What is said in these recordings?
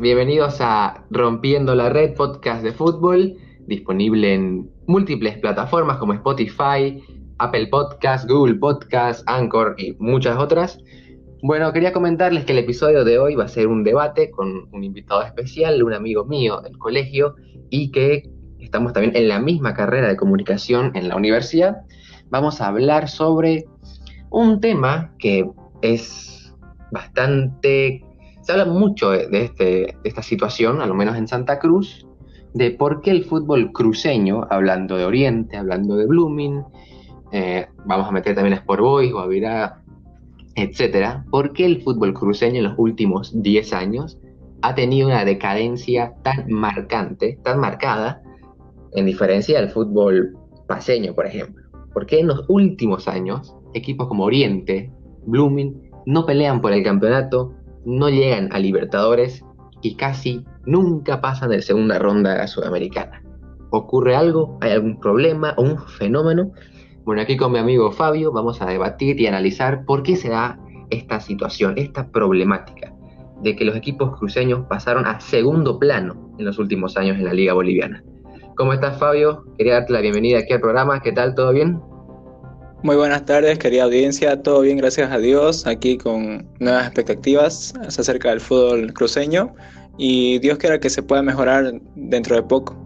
bienvenidos a Rompiendo la Red, podcast de fútbol, disponible en múltiples plataformas como Spotify, Apple Podcast, Google Podcast, Anchor y muchas otras. Bueno, quería comentarles que el episodio de hoy va a ser un debate con un invitado especial, un amigo mío del colegio y que estamos también en la misma carrera de comunicación en la universidad. Vamos a hablar sobre un tema que es bastante se habla mucho de, este, de esta situación, al menos en Santa Cruz, de por qué el fútbol cruceño, hablando de Oriente, hablando de Blooming, eh, vamos a meter también a Sport Boys, Guavirá, etcétera, por qué el fútbol cruceño en los últimos 10 años ha tenido una decadencia tan marcante, tan marcada, en diferencia del fútbol paseño, por ejemplo. ¿Por qué en los últimos años equipos como Oriente, Blooming, no pelean por el campeonato, no llegan a Libertadores y casi nunca pasan de segunda ronda sudamericana. ¿Ocurre algo? ¿Hay algún problema o un fenómeno? Bueno, aquí con mi amigo Fabio vamos a debatir y analizar por qué se da esta situación, esta problemática de que los equipos cruceños pasaron a segundo plano en los últimos años en la Liga Boliviana. ¿Cómo estás, Fabio? Quería darte la bienvenida aquí al programa. ¿Qué tal? ¿Todo bien? Muy buenas tardes, querida audiencia. Todo bien, gracias a Dios. Aquí con nuevas expectativas acerca del fútbol cruceño y Dios quiera que se pueda mejorar dentro de poco.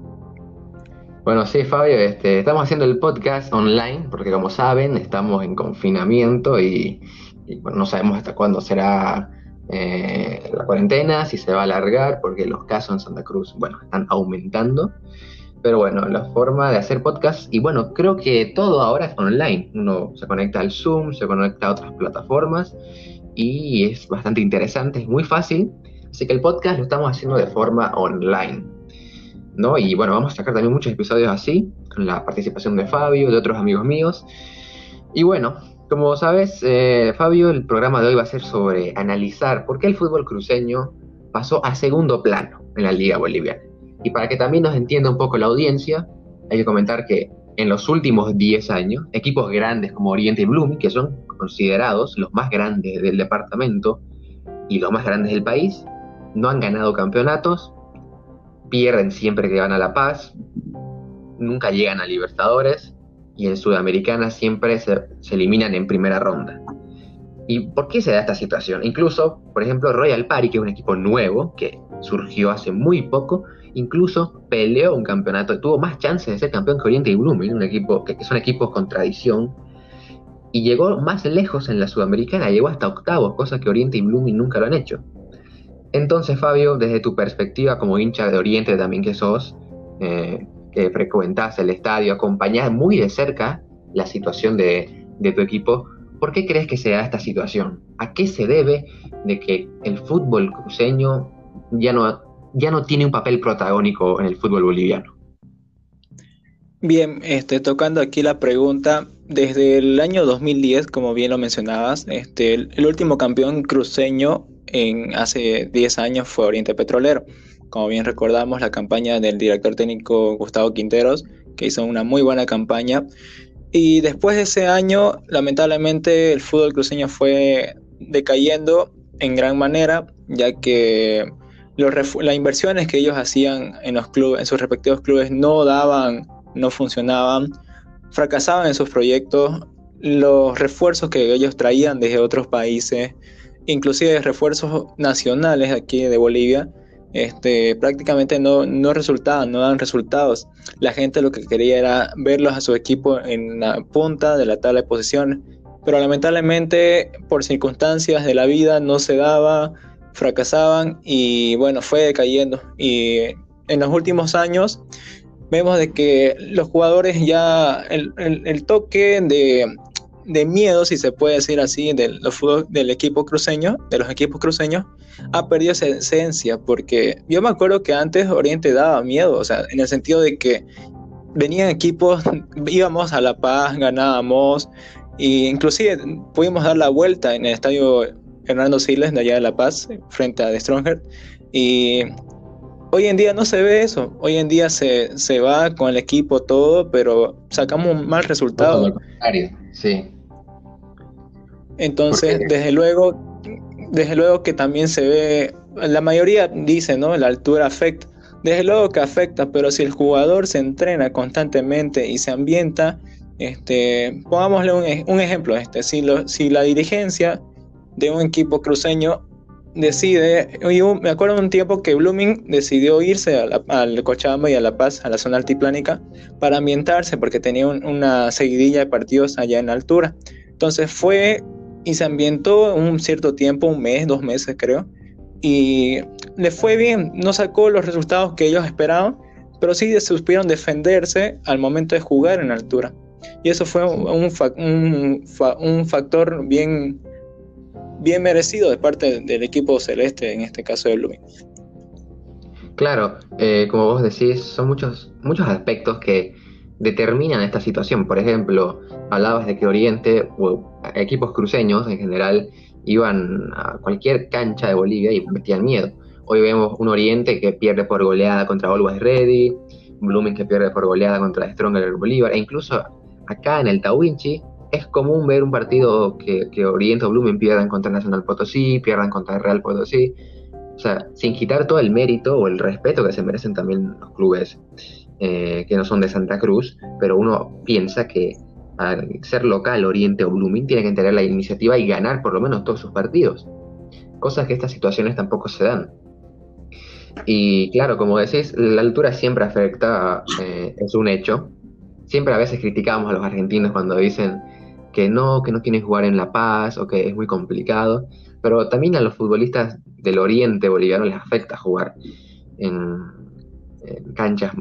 Bueno, sí, Fabio, este, estamos haciendo el podcast online porque como saben estamos en confinamiento y, no sabemos hasta cuándo será eh, la cuarentena, si se va a alargar porque los casos en Santa Cruz, bueno, están aumentando. Pero bueno, la forma de hacer podcast, y bueno, creo que todo ahora es online. Uno se conecta al Zoom, se conecta a otras plataformas y es bastante interesante, es muy fácil. Así que el podcast lo estamos haciendo de forma online. ¿no? Y bueno, vamos a sacar también muchos episodios así, con la participación de Fabio, de otros amigos míos. Y bueno, como sabes, eh, Fabio, el programa de hoy va a ser sobre analizar por qué el fútbol cruceño pasó a segundo plano en la Liga Boliviana. Y para que también nos entienda un poco la audiencia, hay que comentar que en los últimos 10 años, equipos grandes como Oriente y Blooming, que son considerados los más grandes del departamento y los más grandes del país, no han ganado campeonatos, pierden siempre que van a La Paz, nunca llegan a Libertadores y en Sudamericana siempre se, se eliminan en primera ronda. ¿Y por qué se da esta situación? Incluso, por ejemplo, Royal Party, que es un equipo nuevo que surgió hace muy poco, incluso peleó un campeonato, tuvo más chances de ser campeón que Oriente y Blooming, un equipo que, son equipos con tradición, y llegó más lejos en la Sudamericana, llegó hasta octavos, cosa que Oriente y Blooming nunca lo han hecho. Entonces, Fabio, desde tu perspectiva como hincha de Oriente también que sos, eh, que frecuentás el estadio, acompañás muy de cerca la situación de, de tu equipo, ¿por qué crees que se da esta situación? ¿A qué se debe de que el fútbol cruceño ya no ya no tiene un papel protagónico en el fútbol boliviano. Bien, este, tocando aquí la pregunta, desde el año 2010, como bien lo mencionabas, este, el, último campeón cruceño en hace 10 años fue Oriente Petrolero. Como bien recordamos, la campaña del director técnico Gustavo Quinteros, que hizo una muy buena campaña. Y después de ese año, lamentablemente, el fútbol cruceño fue decayendo en gran manera, ya que las inversiones que ellos hacían en los clubes, en sus respectivos clubes, no daban, no funcionaban, fracasaban en sus proyectos, los refuerzos que ellos traían desde otros países, inclusive refuerzos nacionales aquí de Bolivia, este, prácticamente no, no resultaban, no dan resultados. La gente lo que quería era verlos a su equipo en la punta de la tabla de posiciones, pero lamentablemente por circunstancias de la vida no se daba, fracasaban y bueno, fue decayendo. Y en los últimos años vemos de que los jugadores ya, el, toque de, de, miedo, si se puede decir así, del, del equipo cruceño, de los equipos cruceños, ha perdido esa esencia, porque yo me acuerdo que antes Oriente daba miedo, o sea, en el sentido de que venían equipos, íbamos a La Paz, ganábamos, e inclusive pudimos dar la vuelta en el estadio Fernando Siles de allá de La Paz, frente a The Stronger. Y hoy en día no se ve eso. Hoy en día se, se va con el equipo todo, pero sacamos un mal resultado. Sí. Entonces, desde luego, desde luego que también se ve la mayoría dice, ¿no? La altura afecta. Desde luego que afecta, pero si el jugador se entrena constantemente y se ambienta, este, pongámosle un, un ejemplo, este, si, lo, si la dirigencia de un equipo cruceño decide, me acuerdo un tiempo que Blooming decidió irse al Cochabamba y a La Paz, a la zona altiplánica, para ambientarse porque tenía una seguidilla de partidos allá en altura. Entonces fue y se ambientó un cierto tiempo, un mes, dos meses creo, y le fue bien, no sacó los resultados que ellos esperaban, pero sí supieron defenderse al momento de jugar en altura. Y eso fue un, un factor bien bien merecido de parte del equipo celeste, en este caso de Blooming. Claro, eh, como vos decís, son muchos, muchos aspectos que determinan esta situación. Por ejemplo, hablabas de que Oriente o equipos cruceños en general iban a cualquier cancha de Bolivia y metían miedo. Hoy vemos un Oriente que pierde por goleada contra Always Ready, Blooming que pierde por goleada contra Stronger Bolívar, e incluso acá en el Tawinchi es común ver un partido que, que Oriente o Blumen pierdan contra Nacional Potosí, pierdan contra Real Potosí. O sea, sin quitar todo el mérito o el respeto que se merecen también los clubes eh, que no son de Santa Cruz, pero uno piensa que al ser local Oriente o Blooming tiene que tener la iniciativa y ganar por lo menos todos sus partidos. Cosas que estas situaciones tampoco se dan. Y claro, como decís, la altura siempre afecta, eh, es un hecho. Siempre a veces criticamos a los argentinos cuando dicen que no, que no quieren jugar en La Paz o que es muy complicado, pero también a los futbolistas del oriente boliviano les afecta jugar en, canchas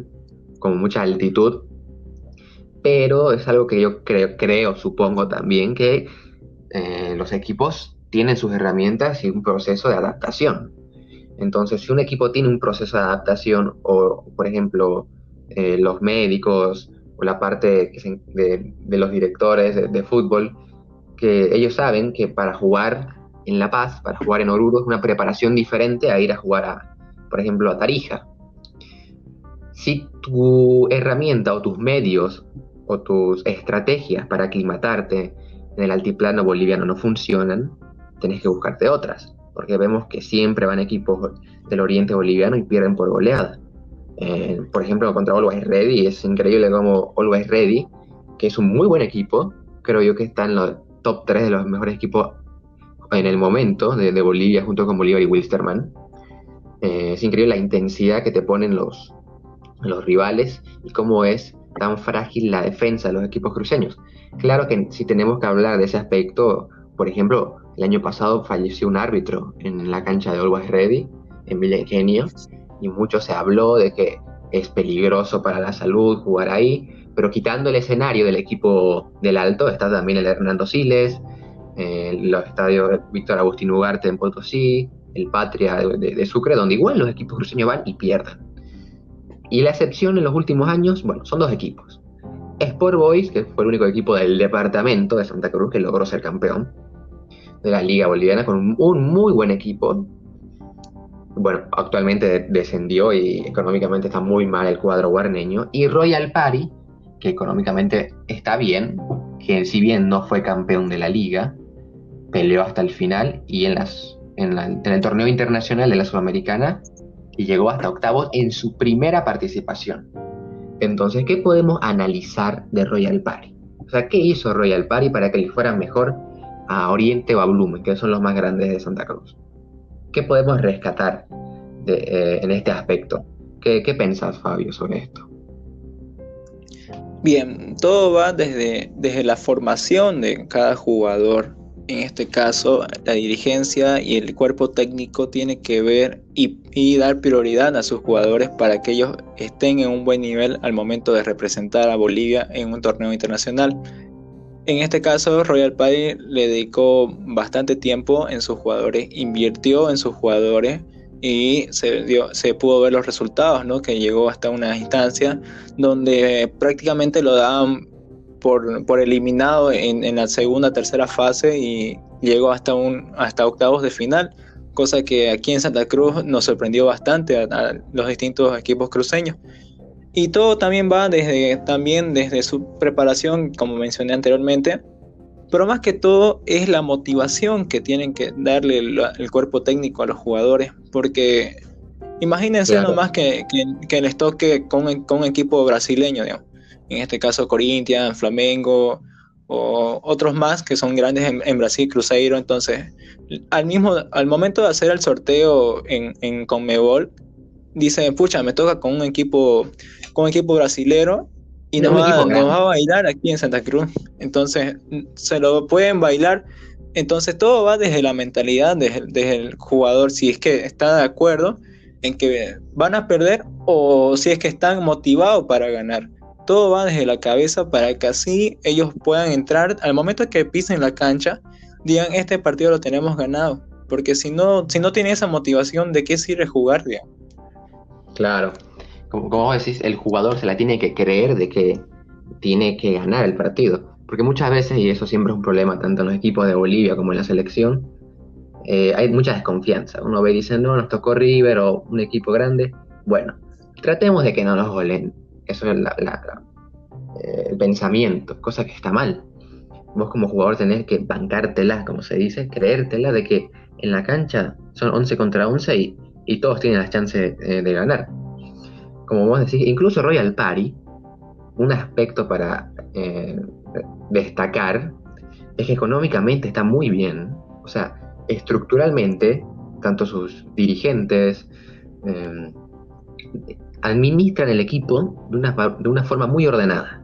con mucha altitud, pero es algo que yo creo, creo supongo también que eh, los equipos tienen sus herramientas y un proceso de adaptación. Entonces, si un equipo tiene un proceso de adaptación o, por ejemplo, eh, los médicos o la parte de, los directores de, fútbol, que ellos saben que para jugar en La Paz, para jugar en Oruro, es una preparación diferente a ir a jugar, a, por ejemplo, a Tarija. Si tu herramienta o tus medios o tus estrategias para aclimatarte en el altiplano boliviano no funcionan, tenés que buscarte otras, porque vemos que siempre van equipos del oriente boliviano y pierden por goleada. Eh, por ejemplo, contra Always Ready, es increíble como Always Ready, que es un muy buen equipo, creo yo que está en los top 3 de los mejores equipos en el momento de, Bolivia, junto con Bolívar y Wilstermann. Eh, es increíble la intensidad que te ponen los, los rivales y cómo es tan frágil la defensa de los equipos cruceños. Claro que si tenemos que hablar de ese aspecto, por ejemplo, el año pasado falleció un árbitro en la cancha de Always Ready, en Villa Ingenio, y mucho se habló de que es peligroso para la salud jugar ahí, pero quitando el escenario del equipo del Alto, está también el Hernando Siles, eh, los estadios Víctor Agustín Ugarte en Potosí, el Patria de, Sucre, donde igual los equipos cruceños van y pierden. Y la excepción en los últimos años, bueno, son dos equipos. Sport Boys, que fue el único equipo del departamento de Santa Cruz que logró ser campeón de la Liga Boliviana con un muy buen equipo, bueno, actualmente descendió y económicamente está muy mal el cuadro guarneño. Y Royal Party, que económicamente está bien, que si bien no fue campeón de la liga, peleó hasta el final y en, las, en, el torneo internacional de la Sudamericana y llegó hasta octavos en su primera participación. Entonces, ¿qué podemos analizar de Royal Party? O sea, ¿qué hizo Royal Party para que le fuera mejor a Oriente o a Blumen, que son los más grandes de Santa Cruz? ¿Qué podemos rescatar eh, en este aspecto? ¿Qué, ¿Qué pensás, Fabio, sobre esto? Bien, todo va desde, desde la formación de cada jugador. En este caso, la dirigencia y el cuerpo técnico tiene que ver y, y, dar prioridad a sus jugadores para que ellos estén en un buen nivel al momento de representar a Bolivia en un torneo internacional. En este caso, Royal Party le dedicó bastante tiempo en sus jugadores, invirtió en sus jugadores y se, dio, se pudo ver los resultados, ¿no? que llegó hasta una instancia donde prácticamente lo daban por, por eliminado en, en, la segunda, tercera fase y llegó hasta, un, hasta octavos de final, cosa que aquí en Santa Cruz nos sorprendió bastante a los distintos equipos cruceños. Y todo también va desde, también desde su preparación, como mencioné anteriormente, pero más que todo es la motivación que tienen que darle el, cuerpo técnico a los jugadores, porque imagínense nomás que, que, les toque con, un equipo brasileño, en este caso Corinthians, Flamengo o otros más que son grandes en, Brasil, Cruzeiro, entonces al mismo al momento de hacer el sorteo en, en Conmebol, dicen, pucha, me toca con un equipo con un equipo brasilero y nos va, a bailar aquí en Santa Cruz. Entonces, se lo pueden bailar. Entonces, todo va desde la mentalidad, desde, el jugador, si es que está de acuerdo en que van a perder o si es que están motivados para ganar. Todo va desde la cabeza para que así ellos puedan entrar al momento que pisen la cancha, digan, este partido lo tenemos ganado. Porque si no, si no tiene esa motivación, ¿de qué sirve jugar? Claro, como, como decís, el jugador se la tiene que creer de que tiene que ganar el partido. Porque muchas veces, y eso siempre es un problema tanto en los equipos de Bolivia como en la selección, eh, hay mucha desconfianza. Uno ve y dice, no, nos tocó River o un equipo grande. Bueno, tratemos de que no nos golen. Eso es eh, el pensamiento, cosa que está mal. Vos como jugador tenés que bancártela, como se dice, creértela de que en la cancha son 11 contra 11 y, y todos tienen las chances eh, de ganar como vos decís, incluso Royal Party, un aspecto para eh, destacar es que económicamente está muy bien. O sea, estructuralmente, tanto sus dirigentes em, administran el equipo de una, de una, forma muy ordenada.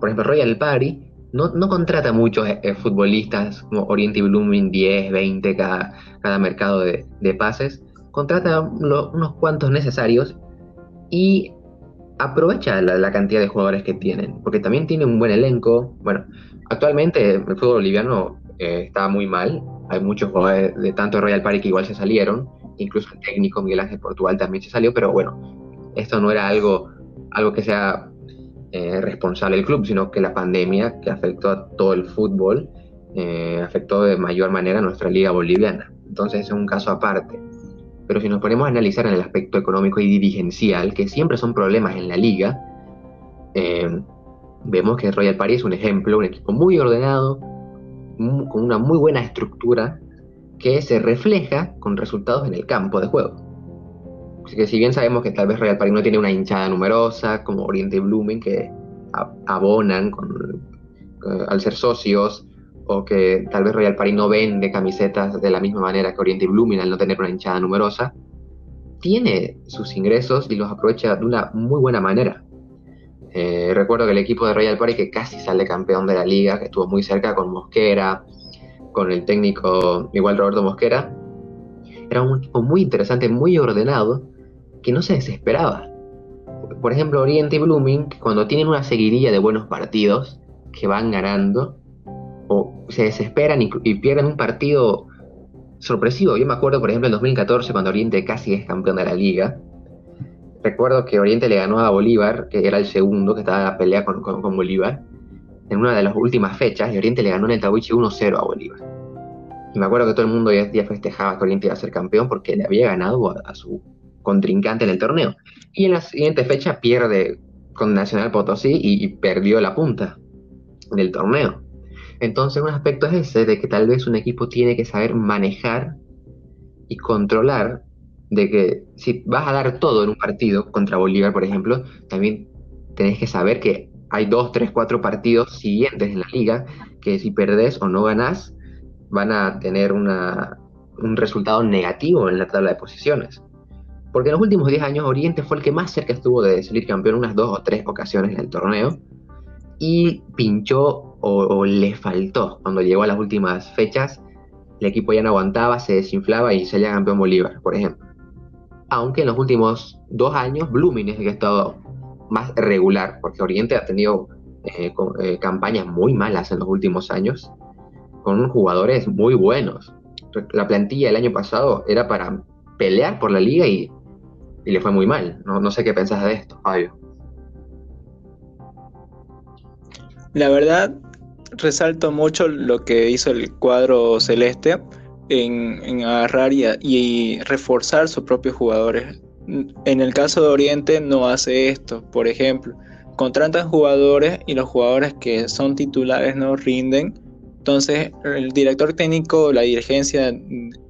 Por ejemplo, Royal Party no, contrata muchos eh, futbolistas como Oriente y Blooming, 10, 20 cada, cada mercado de, pases. Contrata unos cuantos necesarios y aprovecha la, cantidad de jugadores que tienen, porque también tiene un buen elenco. Bueno, actualmente el fútbol boliviano eh, está muy mal, hay muchos jugadores de tanto Royal Party que igual se salieron, incluso el técnico Miguel Ángel Portugal también se salió, pero bueno, esto no era algo, algo que sea eh, responsable del club, sino que la pandemia que afectó a todo el fútbol eh, afectó de mayor manera a nuestra liga boliviana. Entonces es un caso aparte. Pero si nos ponemos a analizar en el aspecto económico y dirigencial, que siempre son problemas en la liga, eh, vemos que Royal Party es un ejemplo, un equipo muy ordenado, con una muy buena estructura, que se refleja con resultados en el campo de juego. Así que si bien sabemos que tal vez Royal Party no tiene una hinchada numerosa, como Oriente Blooming, que abonan eh, al ser socios, o que tal vez Royal Party no vende camisetas de la misma manera que Oriente y Blooming al no tener una hinchada numerosa, tiene sus ingresos y los aprovecha de una muy buena manera. Eh, recuerdo que el equipo de Royal Party que casi sale campeón de la liga, que estuvo muy cerca con Mosquera, con el técnico igual Roberto Mosquera, era un equipo muy interesante, muy ordenado, que no se desesperaba. Por ejemplo, Oriente y Blooming, cuando tienen una seguidilla de buenos partidos, que van ganando, se desesperan y, pierden un partido sorpresivo. Yo me acuerdo, por ejemplo, en 2014, cuando Oriente casi es campeón de la liga. Recuerdo que Oriente le ganó a Bolívar, que era el segundo que estaba en la pelea con, Bolívar, en una de las últimas fechas, y Oriente le ganó en el Tawichi 1-0 a Bolívar. Y me acuerdo que todo el mundo ya, festejaba que Oriente iba a ser campeón porque le había ganado a, su contrincante en el torneo. Y en la siguiente fecha pierde con Nacional Potosí y perdió la punta del torneo. Entonces un aspecto es ese, de que tal vez un equipo tiene que saber manejar y controlar, de que si vas a dar todo en un partido contra Bolívar, por ejemplo, también tenés que saber que hay dos, tres, cuatro partidos siguientes en la liga que si perdés o no ganás, van a tener un resultado negativo en la tabla de posiciones. Porque en los últimos 10 años Oriente fue el que más cerca estuvo de salir campeón unas dos o tres ocasiones en el torneo y pinchó o, le faltó cuando llegó a las últimas fechas. El equipo ya no aguantaba, se desinflaba y salía campeón Bolívar, por ejemplo. Aunque en los últimos dos años Blooming que ha estado más regular, porque Oriente ha tenido eh, eh, campañas muy malas en los últimos años, con jugadores muy buenos. La plantilla del año pasado era para pelear por la liga y, le fue muy mal. No, no sé qué pensás de esto, Fabio. La verdad, resalto mucho lo que hizo el cuadro celeste en, agarrar y, reforzar sus propios jugadores. En el caso de Oriente no hace esto, por ejemplo, contratan jugadores y los jugadores que son titulares no rinden Entonces, el director técnico, la dirigencia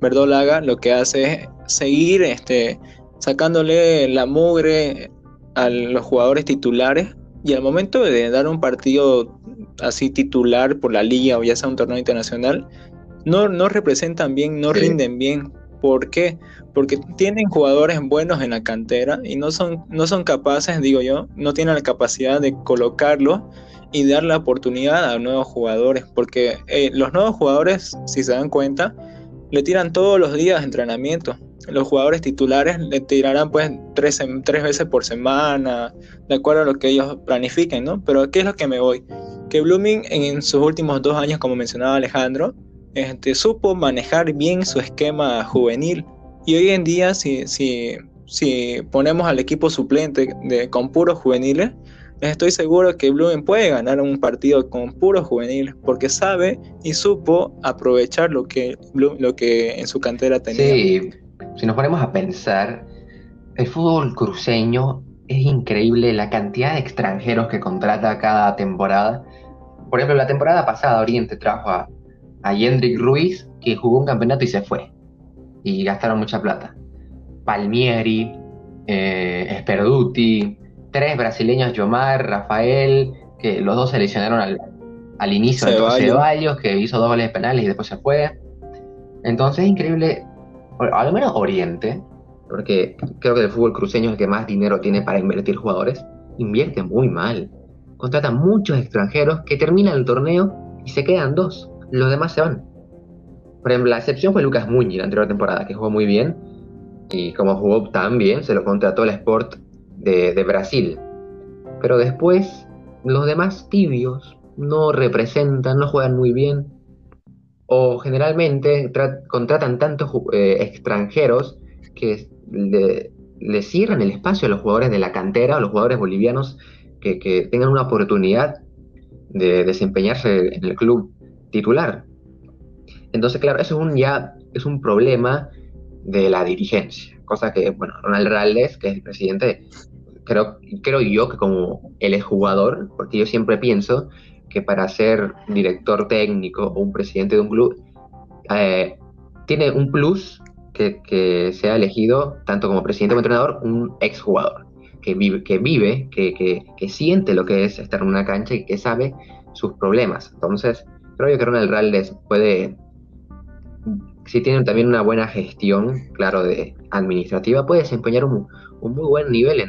verdolaga, lo que hace es seguir este, sacándole la mugre a los jugadores titulares y al momento de dar un partido así titular por la liga o ya sea un torneo internacional, no, no representan bien, no rinden bien. ¿Por qué? Porque tienen jugadores buenos en la cantera y no son, no son capaces, digo yo, no tienen la capacidad de colocarlo y dar la oportunidad a nuevos jugadores. Porque eh, los nuevos jugadores, si se dan cuenta, le tiran todos los días entrenamiento. Los jugadores titulares le tirarán pues tres, tres veces por semana, de acuerdo a lo que ellos planifiquen, ¿no? Pero ¿qué es lo que me voy? Que Blooming en sus últimos dos años, como mencionaba Alejandro, este, supo manejar bien su esquema juvenil. Y hoy en día, si, si, si ponemos al equipo suplente de, con puros juveniles, estoy seguro que Blumen puede ganar un partido con puros juveniles, porque sabe y supo aprovechar lo que, lo que en su cantera tenía. Sí, si nos ponemos a pensar, el fútbol cruceño es increíble la cantidad de extranjeros que contrata cada temporada. Por ejemplo, la temporada pasada Oriente trajo a a Yendrick Ruiz, que jugó un campeonato y se fue. Y gastaron mucha plata. Palmieri, eh, Sperduti, tres brasileños, Yomar, Rafael, que los dos se lesionaron al, inicio de Ceballos, que hizo dos goles penales y después se fue. Entonces es increíble, al menos Oriente, porque creo que el fútbol cruceño es el que más dinero tiene para invertir jugadores, invierte muy mal. Contrata muchos extranjeros que terminan el torneo y se quedan dos los demás se van. Por ejemplo, la excepción fue Lucas Muñiz la anterior temporada, que jugó muy bien. Y como jugó tan bien, se lo contrató el Sport de, Brasil. Pero después, los demás tibios no representan, no juegan muy bien. O generalmente contratan tantos eh, extranjeros que le, cierran el espacio a los jugadores de la cantera, a los jugadores bolivianos que, tengan una oportunidad de desempeñarse en el club titular. Entonces, claro, eso es un, ya es un problema de la dirigencia, cosa que, bueno, Ronald Raldes, que es el presidente, creo, creo yo que como él es jugador, porque yo siempre pienso que para ser director técnico o un presidente de un club, eh, tiene un plus que, que, sea elegido tanto como presidente como entrenador un exjugador, que vive, que, vive que, que, que siente lo que es estar en una cancha y que sabe sus problemas. Entonces, Creo yo que Ronald Raldes puede, si tiene también una buena gestión, claro, de administrativa, puede desempeñar un, muy buen nivel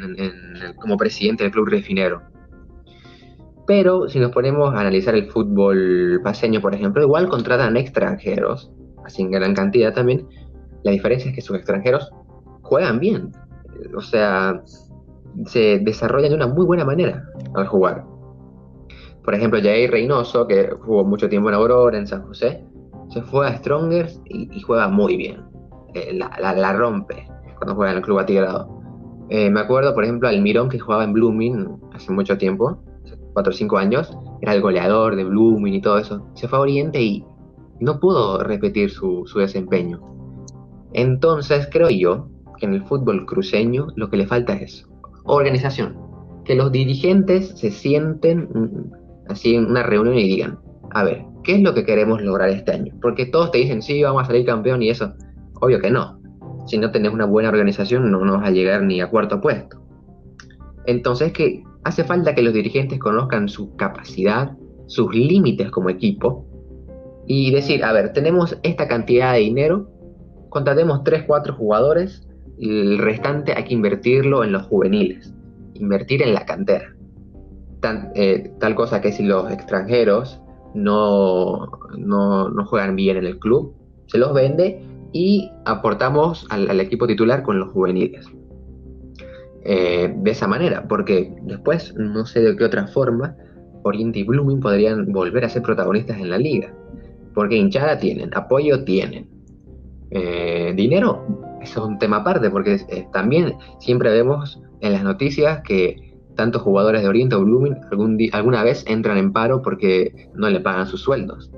como presidente del club refinero. Pero si nos ponemos a analizar el fútbol paseño, por ejemplo, igual contratan extranjeros, así en gran cantidad también. La diferencia es que sus extranjeros juegan bien. O sea, se desarrollan de una muy buena manera al jugar. Por ejemplo, Jair Reynoso, que jugó mucho tiempo en Aurora, en San José, se fue a Strongers y, juega muy bien. Eh, la, rompe cuando juega en el club atigrado. Eh, me acuerdo, por ejemplo, al Mirón que jugaba en Blooming hace mucho tiempo, hace 4 o 5 años, era el goleador de Blooming y todo eso. Se fue a Oriente y no pudo repetir su desempeño. Entonces, creo yo que en el fútbol cruceño lo que le falta es organización. Que los dirigentes se sienten así en una reunión y digan, a ver, ¿qué es lo que queremos lograr este año? Porque todos te dicen, sí, vamos a salir campeón y eso. Obvio que no. Si no tenés una buena organización, no, no vas a llegar ni a cuarto puesto. Entonces, que hace falta que los dirigentes conozcan su capacidad, sus límites como equipo y decir, a ver, tenemos esta cantidad de dinero, contratemos 3, 4 jugadores el restante hay que invertirlo en los juveniles, invertir en la cantera. Eh, tal cosa que si los extranjeros no, no, juegan bien en el club, se los vende y aportamos al, equipo titular con los juveniles. Eh, de esa manera, porque después no sé de qué otra forma Oriente y Blooming podrían volver a ser protagonistas en la liga. Porque hinchada tienen, apoyo tienen. Eh, dinero, eso es un tema aparte, porque también siempre vemos en las noticias que tantos jugadores de Oriente o Blooming alguna vez entran en paro porque no le pagan sus sueldos.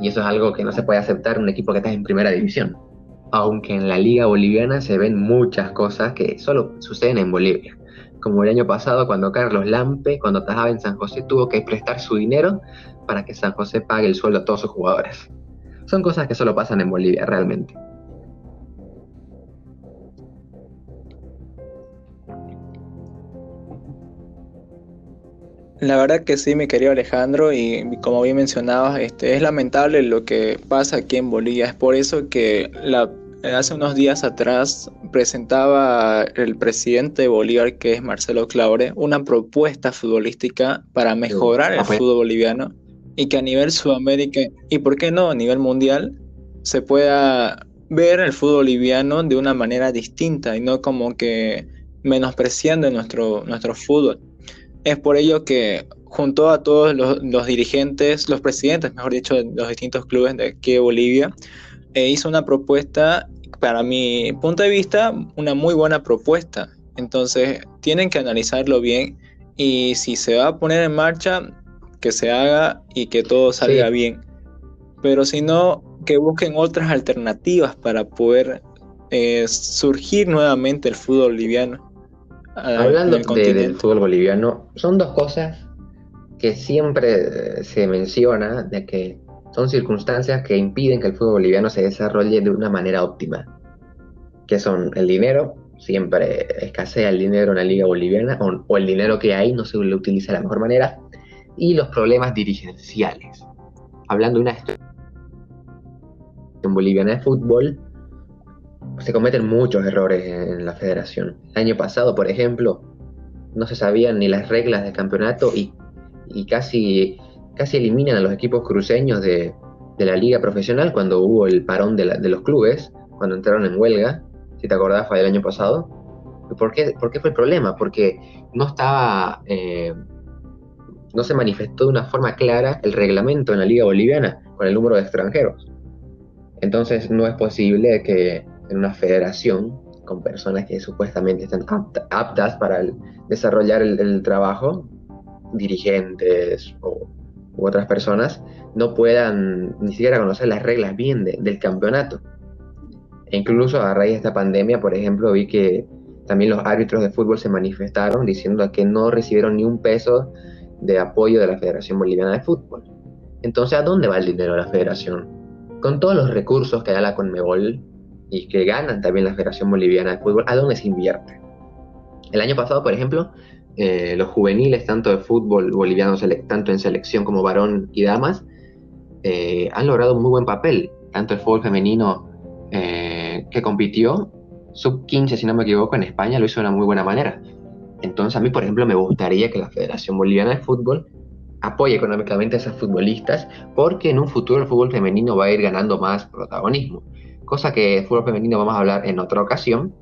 Y eso es algo que no se puede aceptar en un equipo que está en primera división. Aunque en la liga boliviana se ven muchas cosas que solo suceden en Bolivia. como el año pasado cuando Carlos Lampe, cuando trabajaba en San José, tuvo que prestar su dinero para que San José pague el sueldo a todos sus jugadores. Son cosas que solo pasan en Bolivia, realmente. La verdad que sí, mi querido Alejandro, y como bien mencionabas, este, es lamentable lo que pasa aquí en Bolivia. Es por eso que la, hace unos días atrás presentaba el presidente de Bolívar, que es Marcelo Claure, una propuesta futbolística para mejorar el fútbol boliviano y que a nivel Sudamérica, y por qué no a nivel mundial, se pueda ver el fútbol boliviano de una manera distinta y no como que menospreciando nuestro, nuestro fútbol. Es por ello que junto a todos los, dirigentes, los presidentes, mejor dicho, de los distintos clubes de aquí de Bolivia, eh, hizo una propuesta, para mi punto de vista, una muy buena propuesta. Entonces, tienen que analizarlo bien y si se va a poner en marcha, que se haga y que todo salga bien. Pero si no, que busquen otras alternativas para poder eh, surgir nuevamente el fútbol boliviano. Hablando del fútbol boliviano, son dos cosas que siempre se menciona de que son circunstancias que impiden que el fútbol boliviano se desarrolle de una manera óptima. Que son el dinero, siempre escasea el dinero en la liga boliviana, o, el dinero que hay no se lo utiliza de la mejor manera, y los problemas dirigenciales. Hablando de una en boliviana de fútbol, se cometen muchos errores en la federación. El año pasado, por ejemplo, no se sabían ni las reglas del campeonato y, casi, casi eliminan a los equipos cruceños de, la liga profesional cuando hubo el parón de, los clubes, cuando entraron en huelga, si te acordás, fue el año pasado. ¿Por qué, fue el problema? Porque no estaba, eh, no se manifestó de una forma clara el reglamento en la liga boliviana con el número de extranjeros. Entonces no es posible que en una federación con personas que supuestamente están aptas para desarrollar el, trabajo, dirigentes o, u otras personas, no puedan ni siquiera conocer las reglas bien del campeonato. E incluso a raíz de esta pandemia, por ejemplo, vi que también los árbitros de fútbol se manifestaron diciendo que no recibieron ni un peso de apoyo de la Federación Boliviana de Fútbol. Entonces, ¿a dónde va el dinero de la federación? Con todos los recursos que da la Conmebol, y que ganan también la Federación Boliviana de Fútbol, ¿a dónde se invierte? El año pasado, por ejemplo, eh, los juveniles, tanto de fútbol boliviano, tanto en selección como varón y damas, eh, han logrado un muy buen papel. Tanto el fútbol femenino eh, que compitió, sub 15, si no me equivoco, en España, lo hizo de una muy buena manera. Entonces, a mí, por ejemplo, me gustaría que la Federación Boliviana de Fútbol apoye económicamente a esas futbolistas, porque en un futuro el fútbol femenino va a ir ganando más protagonismo cosa que fútbol femenino vamos a hablar en otra ocasión.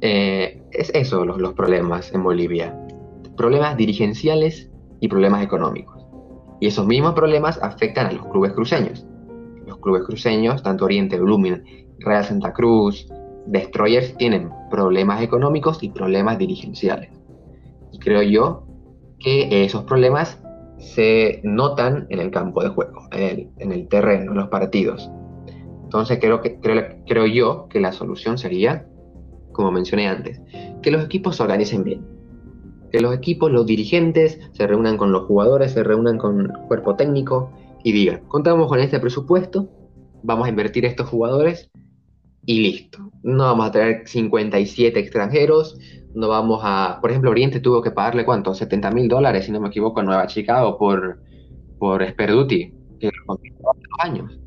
Eh, es eso los, problemas en Bolivia. Problemas dirigenciales y problemas económicos. Y esos mismos problemas afectan a los clubes cruceños. Los clubes cruceños, tanto Oriente, Blooming, Real Santa Cruz, Destroyers, tienen problemas económicos y problemas dirigenciales. Y creo yo que esos problemas se notan en el campo de juego, en el, en el terreno, en los partidos. Entonces creo, yo que la solución sería, como mencioné antes, que los equipos se organicen bien. Que los equipos, los dirigentes, se reúnan con los jugadores, se reúnan con el cuerpo técnico y digan, contamos con este presupuesto, vamos a invertir estos jugadores y listo. No vamos a traer 57 extranjeros, no vamos a... Por ejemplo, Oriente tuvo que pagarle cuánto, 70 mil dólares, si no me equivoco, a Nueva Chicago por, por Sperduti, que lo años.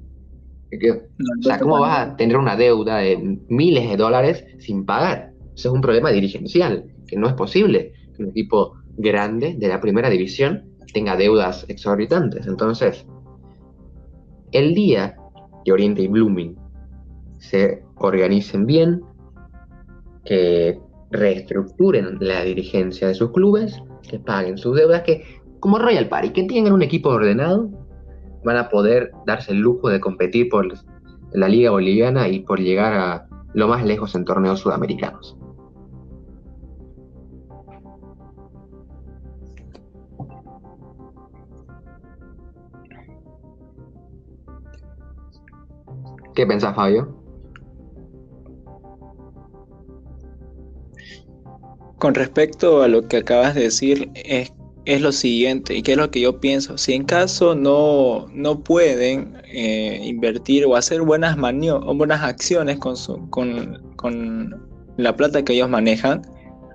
O sea, ¿cómo vas a tener una deuda de miles de dólares sin pagar? Eso es un problema dirigencial, que no es posible que un equipo grande de la primera división tenga deudas exorbitantes. Entonces, el día que Oriente y Blooming se organicen bien, que reestructuren la dirigencia de sus clubes, que paguen sus deudas, que como Royal Party, que tengan un equipo ordenado, van a poder darse el lujo de competir por la Liga Boliviana y por llegar a lo más lejos en torneos sudamericanos. ¿Qué pensás, Fabio? Con respecto a lo que acabas de decir, es, es lo siguiente, y que es lo que yo pienso. Si en caso no, no pueden eh, invertir o hacer buenas buenas acciones con, su, con, con la plata que ellos manejan,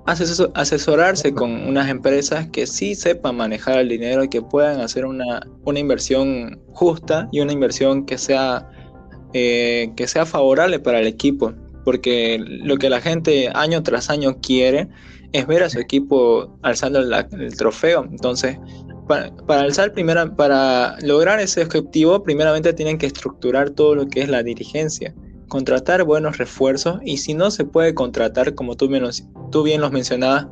asesorarse con unas empresas que sí sepan manejar el dinero y que puedan hacer una, una inversión justa y una inversión que sea, eh, que sea favorable para el equipo. Porque lo que la gente año tras año quiere es ver a su equipo alzando el, trofeo. Entonces, para, alzar primera, para lograr ese objetivo, primeramente tienen que estructurar todo lo que es la dirigencia contratar buenos refuerzos y si no se puede contratar, como tú, menos, tú bien los mencionabas,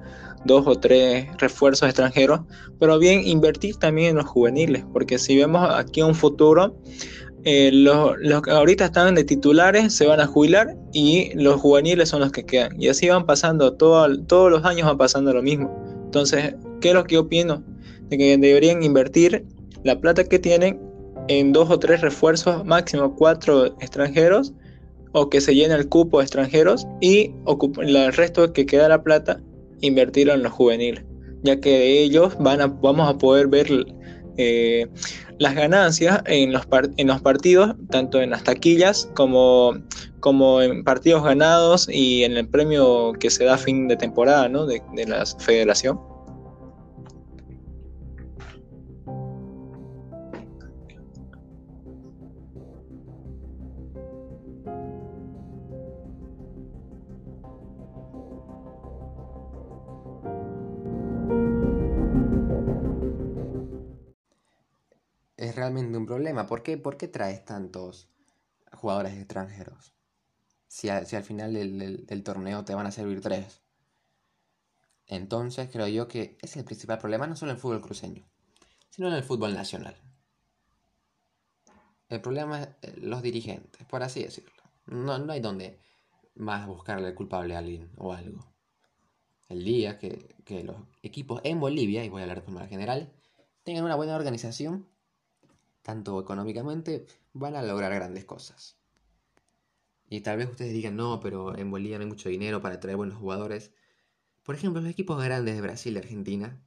dos o tres refuerzos extranjeros, pero bien invertir también en los juveniles, porque si vemos aquí un futuro, eh, los, que ahorita están de titulares se van a jubilar y los juveniles son los que quedan. Y así van pasando, todo, todos los años van pasando lo mismo. Entonces, ¿qué es lo que yo opino? De que deberían invertir la plata que tienen en dos o tres refuerzos, máximo cuatro extranjeros, o que se llene el cupo de extranjeros y el resto que queda la plata invertirlo en los juveniles, ya que de ellos van a, vamos a poder ver eh, las ganancias en los, partidos, tanto en las taquillas como, en partidos ganados y en el premio que se da a fin de temporada ¿no? de la federación. Es realmente un problema. ¿Por qué, ¿Por qué traes tantos jugadores extranjeros? Si, si al final del, torneo te van a servir tres. Entonces creo yo que es el principal problema no solo en el fútbol cruceño, sino en el fútbol nacional. El problema es eh, los dirigentes, por así decirlo. No, no hay donde más buscarle el culpable a alguien o algo. El día que, que los equipos en Bolivia, y voy a hablar de forma general, tengan una buena organización, tanto económicamente, van a lograr grandes cosas. Y tal vez ustedes digan, no, pero en Bolivia no hay mucho dinero para traer buenos jugadores. Por ejemplo, los equipos grandes de Brasil y Argentina,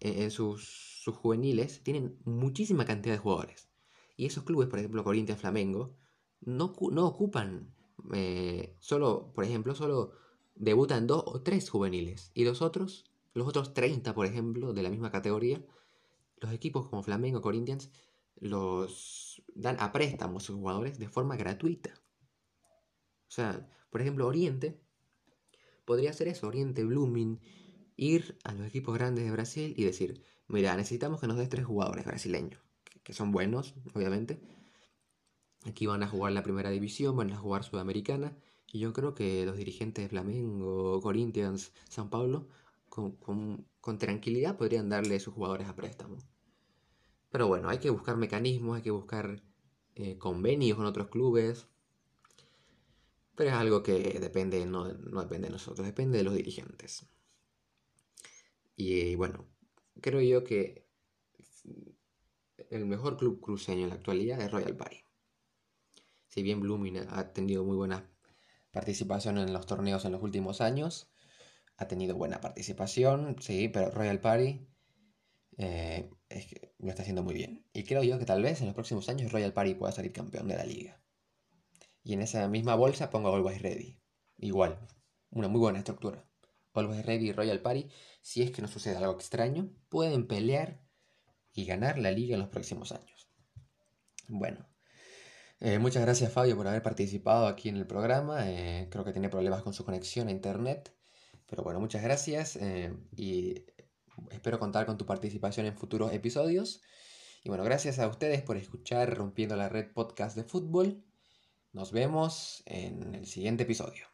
en sus, juveniles, tienen muchísima cantidad de jugadores. Y esos clubes, por ejemplo, Corinthians, Flamengo, no, no ocupan eh, solo, por ejemplo, solo debutan dos o tres juveniles. Y los otros, los otros 30, por ejemplo, de la misma categoría, los equipos como Flamengo, Corinthians, los dan a préstamos a sus jugadores de forma gratuita. O sea, por ejemplo, Oriente podría hacer eso, Oriente, Blooming, ir a los equipos grandes de Brasil y decir, mira, necesitamos que nos des tres jugadores brasileños, que son buenos, obviamente. Aquí van a jugar la primera división, van a jugar Sudamericana, y yo creo que los dirigentes de Flamengo, Corinthians, San Paulo, con, con tranquilidad podrían darle a sus jugadores a préstamo. Pero bueno, hay que buscar mecanismos, hay que buscar eh, convenios con otros clubes. Pero es algo que depende, no, depende de nosotros, depende de los dirigentes. Y bueno, creo yo que el mejor club cruceño en la actualidad es Royal Party. Si bien Blooming ha tenido muy buena participación en los torneos en los últimos años, ha tenido buena participación, sí, pero Royal Party eh, es que lo está haciendo muy bien. Y creo yo que tal vez en los próximos años Royal Party pueda salir campeón de la liga. Y en esa misma bolsa pongo Always Ready. Igual, una muy buena estructura. Always Ready y Royal Party, si es que no sucede algo extraño, pueden pelear y ganar la liga en los próximos años. Bueno, eh, muchas gracias Fabio por haber participado aquí en el programa. Eh, creo que tiene problemas con su conexión a internet. Pero bueno, muchas gracias y Espero contar con tu participación en futuros episodios. Y bueno, gracias a ustedes por escuchar Rompiendo la Red Podcast de Fútbol. Nos vemos en el siguiente episodio.